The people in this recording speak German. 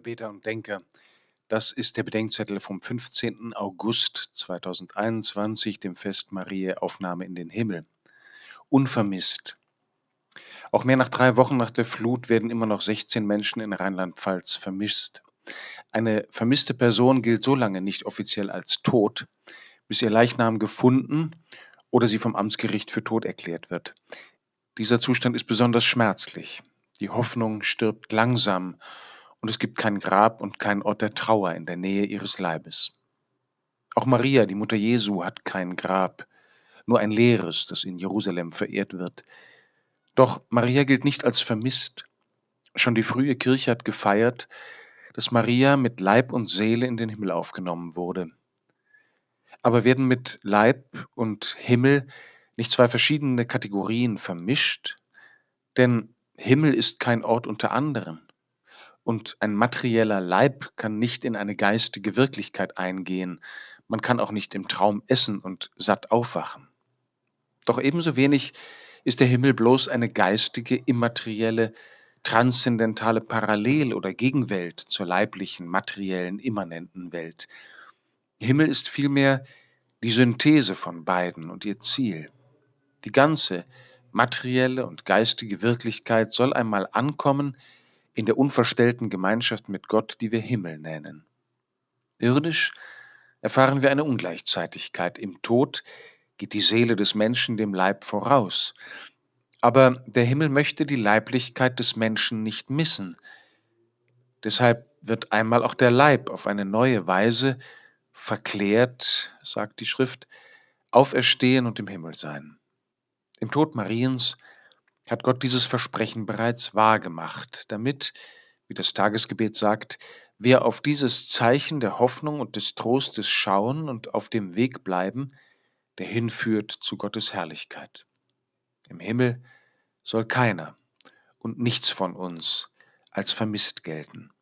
Beter und Denker. Das ist der Bedenkzettel vom 15. August 2021, dem Fest Mariä Aufnahme in den Himmel. Unvermisst. Auch mehr nach drei Wochen nach der Flut werden immer noch 16 Menschen in Rheinland-Pfalz vermisst. Eine vermisste Person gilt so lange nicht offiziell als tot, bis ihr Leichnam gefunden oder sie vom Amtsgericht für tot erklärt wird. Dieser Zustand ist besonders schmerzlich. Die Hoffnung stirbt langsam und es gibt kein Grab und kein Ort der Trauer in der Nähe ihres Leibes. Auch Maria, die Mutter Jesu, hat kein Grab, nur ein leeres, das in Jerusalem verehrt wird. Doch Maria gilt nicht als vermisst. Schon die frühe Kirche hat gefeiert, dass Maria mit Leib und Seele in den Himmel aufgenommen wurde. Aber werden mit Leib und Himmel nicht zwei verschiedene Kategorien vermischt? Denn Himmel ist kein Ort unter anderen und ein materieller Leib kann nicht in eine geistige Wirklichkeit eingehen, man kann auch nicht im Traum essen und satt aufwachen. Doch ebenso wenig ist der Himmel bloß eine geistige, immaterielle, transzendentale Parallel- oder Gegenwelt zur leiblichen, materiellen, immanenten Welt. Himmel ist vielmehr die Synthese von beiden und ihr Ziel. Die ganze materielle und geistige Wirklichkeit soll einmal ankommen in der unverstellten Gemeinschaft mit Gott, die wir Himmel nennen. Irdisch erfahren wir eine Ungleichzeitigkeit. Im Tod geht die Seele des Menschen dem Leib voraus. Aber der Himmel möchte die Leiblichkeit des Menschen nicht missen. Deshalb wird einmal auch der Leib auf eine neue Weise verklärt, sagt die Schrift, auferstehen und im Himmel sein. Im Tod Mariens hat Gott dieses Versprechen bereits wahrgemacht, damit, wie das Tagesgebet sagt, wir auf dieses Zeichen der Hoffnung und des Trostes schauen und auf dem Weg bleiben, der hinführt zu Gottes Herrlichkeit. Im Himmel soll keiner und nichts von uns als vermisst gelten.